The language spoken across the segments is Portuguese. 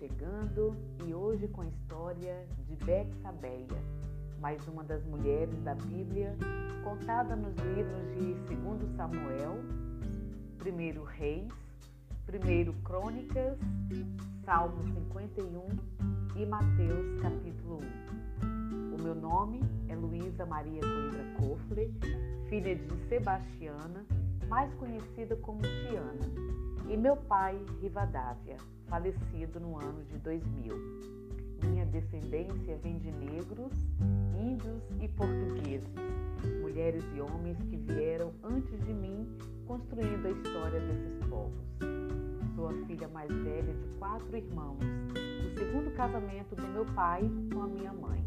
chegando e hoje com a história de Betsabeia, mais uma das mulheres da Bíblia, contada nos livros de 2 Samuel, 1 Reis, 1 Crônicas, Salmo 51 e Mateus capítulo 1. O meu nome é Luísa Maria Coimbra Kofler, filha de Sebastiana, mais conhecida como Tiana, e meu pai, Rivadávia falecido no ano de 2000. Minha descendência vem de negros, índios e portugueses, mulheres e homens que vieram antes de mim construindo a história desses povos. Sou a filha mais velha de quatro irmãos, do segundo casamento do meu pai com a minha mãe.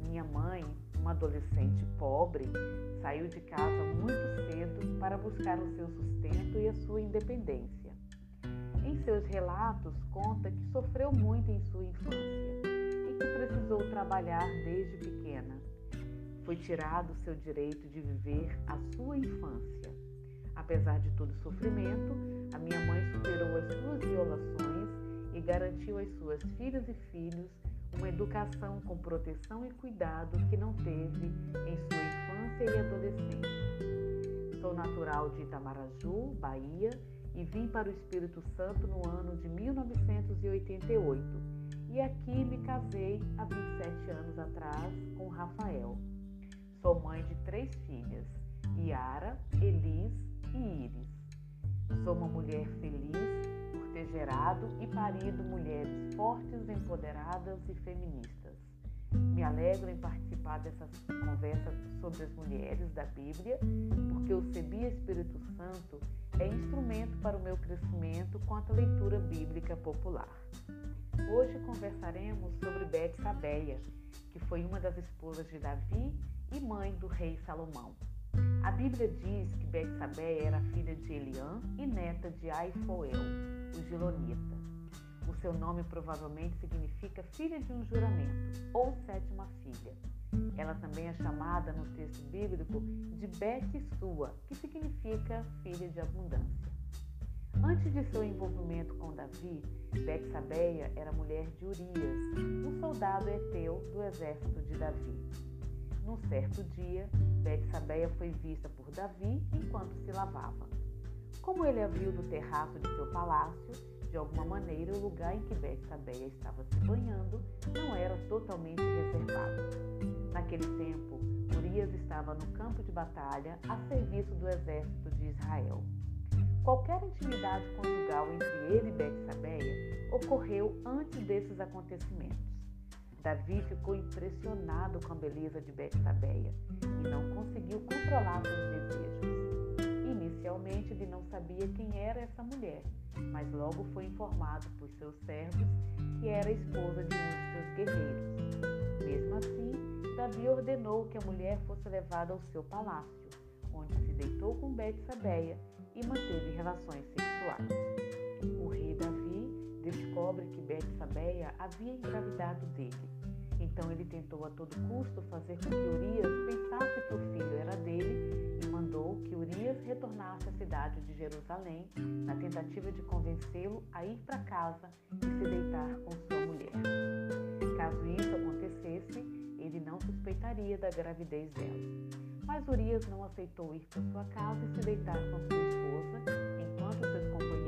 Minha mãe, uma adolescente pobre, saiu de casa muito cedo para buscar o seu sustento e a sua independência. Em seus relatos, conta que sofreu muito em sua infância e que precisou trabalhar desde pequena. Foi tirado seu direito de viver a sua infância. Apesar de todo o sofrimento, a minha mãe superou as suas violações e garantiu às suas filhas e filhos uma educação com proteção e cuidado que não teve em sua infância e adolescência. Sou natural de Itamaraju, Bahia, e vim para o Espírito Santo no ano de 1988. E aqui me casei há 27 anos atrás com Rafael. Sou mãe de três filhas, Yara, Elis e Iris. Sou uma mulher feliz ter gerado e parido mulheres fortes, empoderadas e feministas. Me alegro em participar dessas conversas sobre as mulheres da Bíblia, porque o Sebia Espírito Santo é instrumento para o meu crescimento quanto à leitura bíblica popular. Hoje conversaremos sobre Betsabeia, que foi uma das esposas de Davi e mãe do rei Salomão. A Bíblia diz que Betsabeia era filha de Eliã e neta de Aifoel, o Gilonita. O seu nome provavelmente significa filha de um juramento ou sétima filha. Ela também é chamada no texto bíblico de Bet Sua, que significa filha de abundância. Antes de seu envolvimento com Davi, Betsabeia era mulher de Urias, um soldado heteu do exército de Davi. Num certo dia, Betsabeia foi vista por Davi enquanto se lavava. Como ele a viu do terraço de seu palácio, de alguma maneira, o lugar em que Betsabeia estava se banhando não era totalmente reservado. Naquele tempo, Urias estava no campo de batalha a serviço do exército de Israel. Qualquer intimidade conjugal entre ele e Betsabeia ocorreu antes desses acontecimentos. Davi ficou impressionado com a beleza de Betsabeia e não conseguiu controlar seus desejos. Inicialmente, ele não sabia quem era essa mulher mas logo foi informado por seus servos que era esposa de um de seus guerreiros. Mesmo assim, Davi ordenou que a mulher fosse levada ao seu palácio, onde se deitou com Betsabeia e manteve relações sexuais. Descobre que Betsabeia havia engravidado dele. Então ele tentou a todo custo fazer com que Urias pensasse que o filho era dele e mandou que Urias retornasse à cidade de Jerusalém na tentativa de convencê-lo a ir para casa e se deitar com sua mulher. Caso isso acontecesse, ele não suspeitaria da gravidez dela. Mas Urias não aceitou ir para sua casa e se deitar com sua esposa enquanto seus companheiros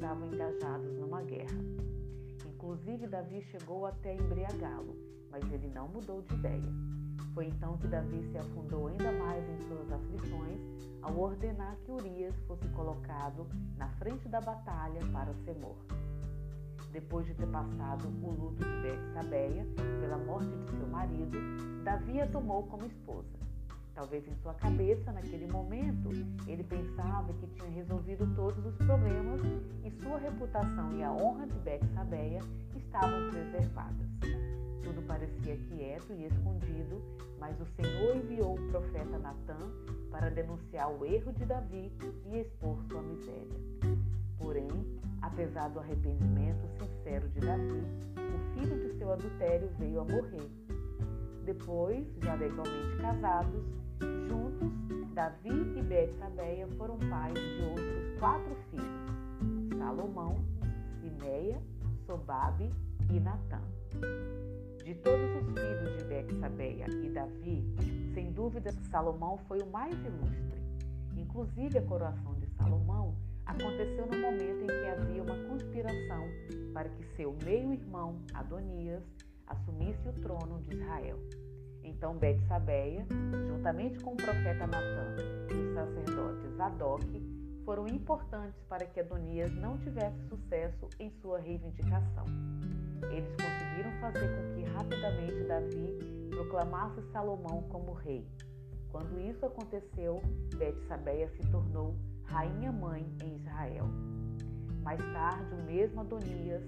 estavam engajados numa guerra. Inclusive, Davi chegou até embriagá-lo, mas ele não mudou de ideia. Foi então que Davi se afundou ainda mais em suas aflições ao ordenar que Urias fosse colocado na frente da batalha para ser morto. Depois de ter passado o luto de Betsabeia pela morte de seu marido, Davi a tomou como esposa. Talvez em sua cabeça, naquele momento, ele pensava que tinha resolvido todos os problemas e sua reputação e a honra de Bexabeia estavam preservadas. Tudo parecia quieto e escondido, mas o Senhor enviou o profeta Natã para denunciar o erro de Davi e expor sua miséria. Porém, apesar do arrependimento sincero de Davi, o filho de seu adultério veio a morrer. Depois, já legalmente casados, juntos, Davi e Betsabeia foram pais de outros quatro filhos: Salomão, Simeia, Sobabe e Natã. De todos os filhos de Bexabeia e Davi, sem dúvida Salomão foi o mais ilustre. Inclusive a coroação de Salomão aconteceu no momento em que havia uma conspiração para que seu meio-irmão Adonias assumisse o trono de Israel. Então Betsabeia, juntamente com o profeta Natã e o sacerdote Zadok, foram importantes para que Adonias não tivesse sucesso em sua reivindicação. Eles conseguiram fazer com que rapidamente Davi proclamasse Salomão como rei. Quando isso aconteceu, Betsabeia se tornou rainha-mãe em Israel. Mais tarde, o mesmo Adonias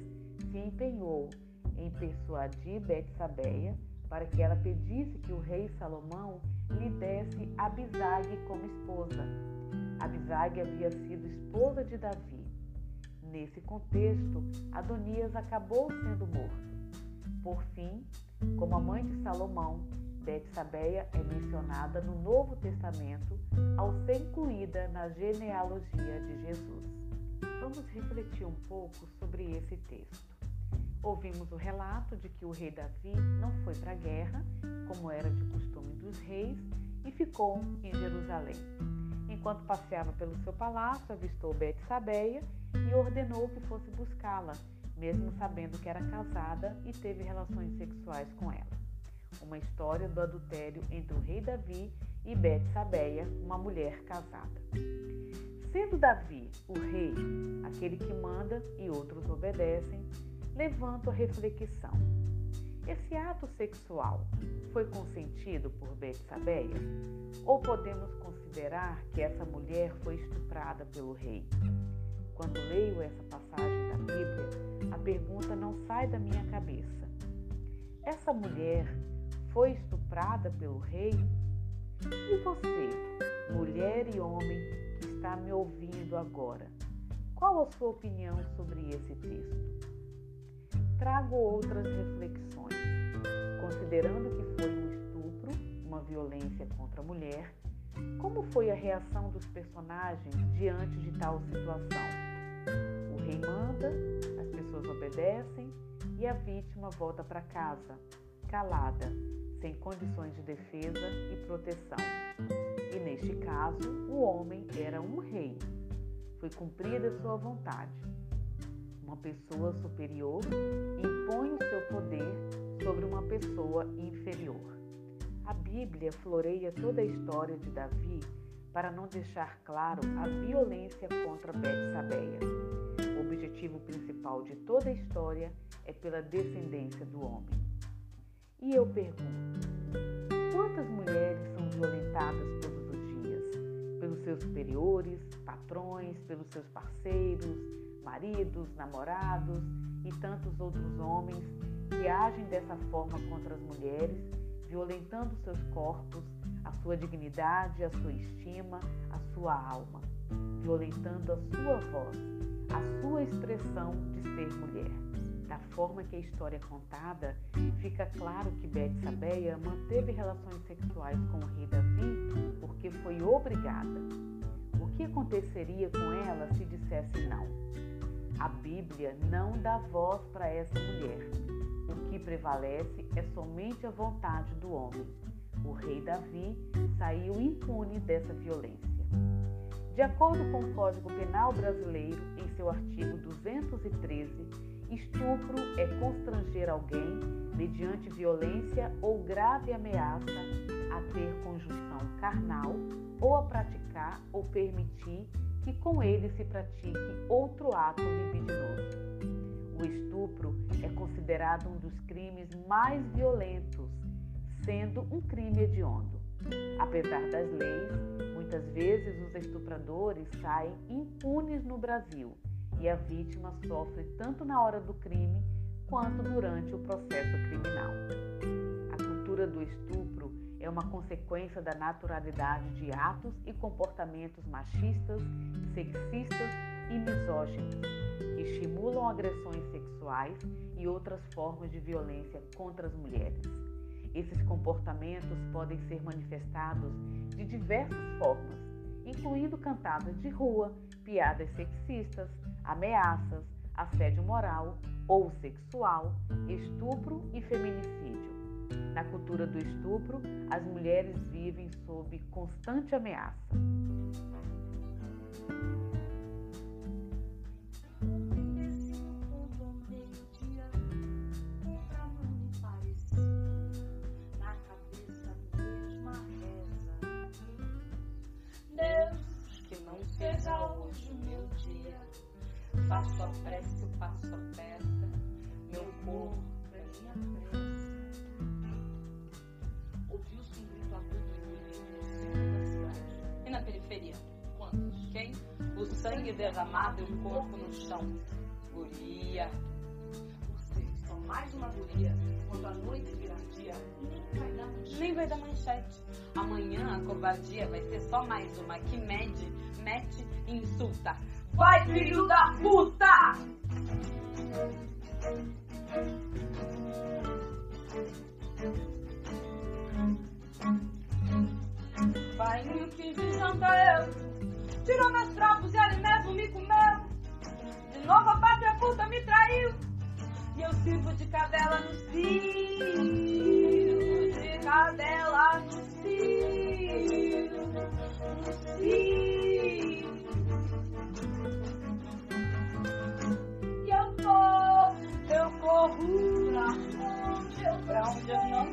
se empenhou em persuadir Betsabeia para que ela pedisse que o rei Salomão lhe desse Abisag como esposa. Abisag havia sido esposa de Davi. Nesse contexto, Adonias acabou sendo morto. Por fim, como a mãe de Salomão, Betsabeia é mencionada no Novo Testamento ao ser incluída na genealogia de Jesus. Vamos refletir um pouco sobre esse texto. Ouvimos o relato de que o rei Davi não foi para a guerra, como era de costume dos reis, e ficou em Jerusalém. Enquanto passeava pelo seu palácio, avistou Betsabeia e ordenou que fosse buscá-la, mesmo sabendo que era casada e teve relações sexuais com ela. Uma história do adultério entre o rei Davi e Betsabeia, uma mulher casada. Sendo Davi o rei, aquele que manda e outros obedecem, levanto a reflexão. Esse ato sexual foi consentido por Betsabeia? Ou podemos considerar que essa mulher foi estuprada pelo rei? Quando leio essa passagem da Bíblia, a pergunta não sai da minha cabeça. Essa mulher foi estuprada pelo rei? E você, mulher e homem que está me ouvindo agora, qual a sua opinião sobre esse texto? Trago outras reflexões, considerando que foi um estupro, uma violência contra a mulher, como foi a reação dos personagens diante de tal situação? O rei manda, as pessoas obedecem e a vítima volta para casa, calada, sem condições de defesa e proteção. E neste caso, o homem era um rei. Foi cumprida sua vontade. Uma pessoa superior impõe o seu poder sobre uma pessoa inferior. A Bíblia floreia toda a história de Davi para não deixar claro a violência contra Betsabeia. O objetivo principal de toda a história é pela descendência do homem. E eu pergunto: quantas mulheres são violentadas todos os dias? Pelos seus superiores, patrões, pelos seus parceiros, maridos, namorados e tantos outros homens que agem dessa forma contra as mulheres, violentando seus corpos, a sua dignidade, a sua estima, a sua alma, violentando a sua voz, a sua expressão de ser mulher. Da forma que a história é contada, fica claro que Betsabeia manteve relações sexuais com o rei Davi porque foi obrigada. O que aconteceria com ela se dissesse não? A Bíblia não dá voz para essa mulher. O que prevalece é somente a vontade do homem o rei Davi saiu impune dessa violência. De acordo com o Código Penal Brasileiro, em seu artigo 213, estupro é constranger alguém, mediante violência ou grave ameaça, a ter conjunção carnal ou a praticar ou permitir que com ele se pratique outro ato libidinoso. O estupro é considerado um dos crimes mais violentos sendo um crime hediondo. Apesar das leis, muitas vezes os estupradores saem impunes no Brasil e a vítima sofre tanto na hora do crime quanto durante o processo criminal. A cultura do estupro é uma consequência da naturalidade de atos e comportamentos machistas, sexistas e misóginos, que estimulam agressões sexuais e outras formas de violência contra as mulheres. Esses comportamentos podem ser manifestados de diversas formas, incluindo cantadas de rua, piadas sexistas, ameaças, assédio moral ou sexual, estupro e feminicídio. Na cultura do estupro, as mulheres vivem sob constante ameaça. seja hoje o meu dia. Faço a prece, o passo aperta, meu corpo sangue derramado e o corpo no chão. Guria. Você, só mais uma guria. Quando a noite virar dia, nem vai dar manchete. Nem vai dar manchete. Amanhã a covardia vai ser só mais uma que mede, mete e insulta. Vai, filho da puta! Vai me fiz de janta eu Tirou meus trapos e ele mesmo. De novo a pátria puta me traiu. E eu sirvo de cadela no cio De cadela no cio No cio. E eu tô, eu corro pra onde pra onde eu não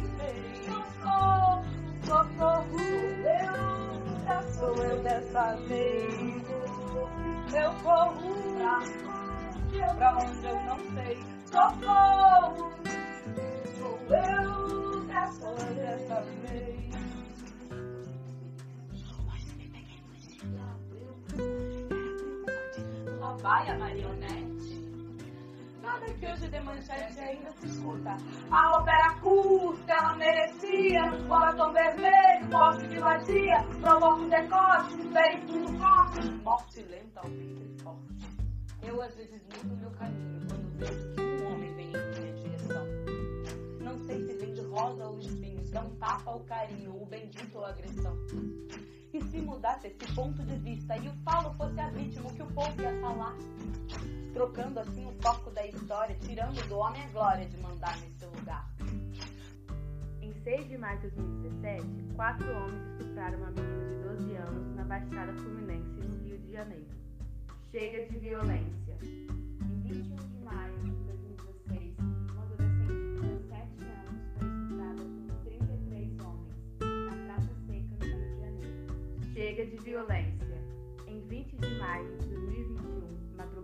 dessa vez Eu corro pra pra onde eu não sei Socorro, sou eu, eu dessa vez vai a marionete. Nada que hoje de manchete ainda se escuta. A ópera curta, ela merecia. O batom vermelho, morte de vadia. Provoca um decote, feio tudo corte. Morte lenta ao ventre forte. Eu às vezes mudo meu caminho quando vejo que um homem vem em minha direção. Não sei se vem de rosa ou espinhos, dá um tapa ou carinho, o bendito ou agressão. E se mudasse esse ponto de vista e o falo fosse a vítima, o que o povo ia falar? Trocando assim o foco da história, tirando do homem a glória de mandar nesse lugar. Em 6 de maio de 2017, quatro homens estupraram uma menina de 12 anos na Baixada Fluminense, no Rio de Janeiro. Chega de violência. Em 21 de maio de 2016, uma adolescente de 17 anos foi estuprada por 33 homens na Praça Seca, no Rio de Janeiro. Chega de violência. Em 20 de maio de 2021,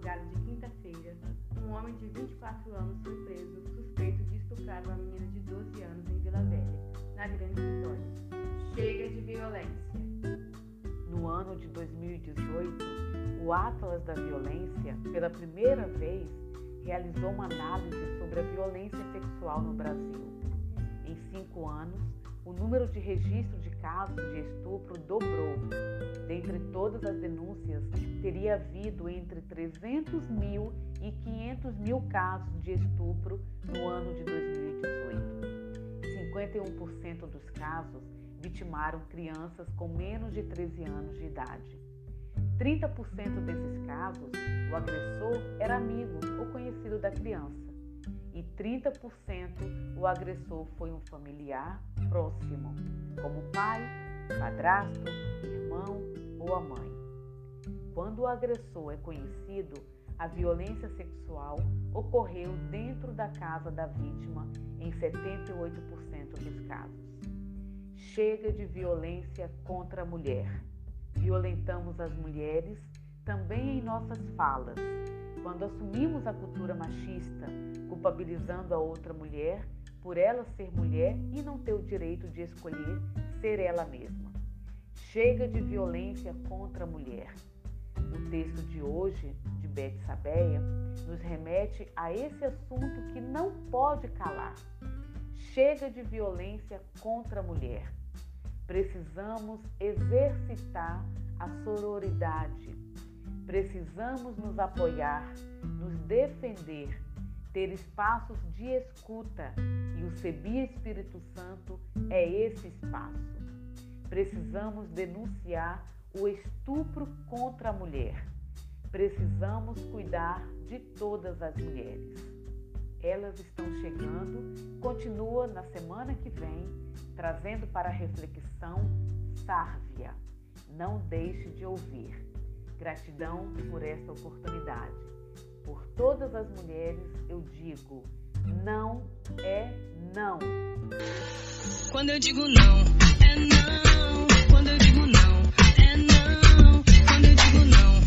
madrugada de quinta-feira, um homem de 24 anos foi preso suspeito de estuprar uma menina de 12 anos em Vila Velha, na Grande Vitória. Chega de violência. No ano de 2018, o Atlas da Violência, pela primeira vez, realizou uma análise sobre a violência sexual no Brasil. Em cinco anos, o número de registro de casos de estupro dobrou. Dentre todas as denúncias, teria havido entre 300 mil e 500 mil casos de estupro no ano de 2018. 51% dos casos vitimaram crianças com menos de 13 anos de idade. 30% desses casos, o agressor era amigo ou conhecido da criança. E 30% o agressor foi um familiar próximo, como pai, padrasto, irmão ou a mãe. Quando o agressor é conhecido, a violência sexual ocorreu dentro da casa da vítima em 78% dos casos. Chega de violência contra a mulher. Violentamos as mulheres também em nossas falas. Quando assumimos a cultura machista, culpabilizando a outra mulher por ela ser mulher e não ter o direito de escolher ser ela mesma. Chega de violência contra a mulher. O texto de hoje, de Beth Sabeia, nos remete a esse assunto que não pode calar. Chega de violência contra a mulher. Precisamos exercitar a sororidade. Precisamos nos apoiar, nos defender, ter espaços de escuta e o Sebi Espírito Santo é esse espaço. Precisamos denunciar o estupro contra a mulher. Precisamos cuidar de todas as mulheres. Elas estão chegando, continua na semana que vem, trazendo para reflexão Sárvia. Não deixe de ouvir. Gratidão por esta oportunidade. Por todas as mulheres, eu digo: não é não. Quando eu digo não, é não. Quando eu digo não, é não. Quando eu digo não.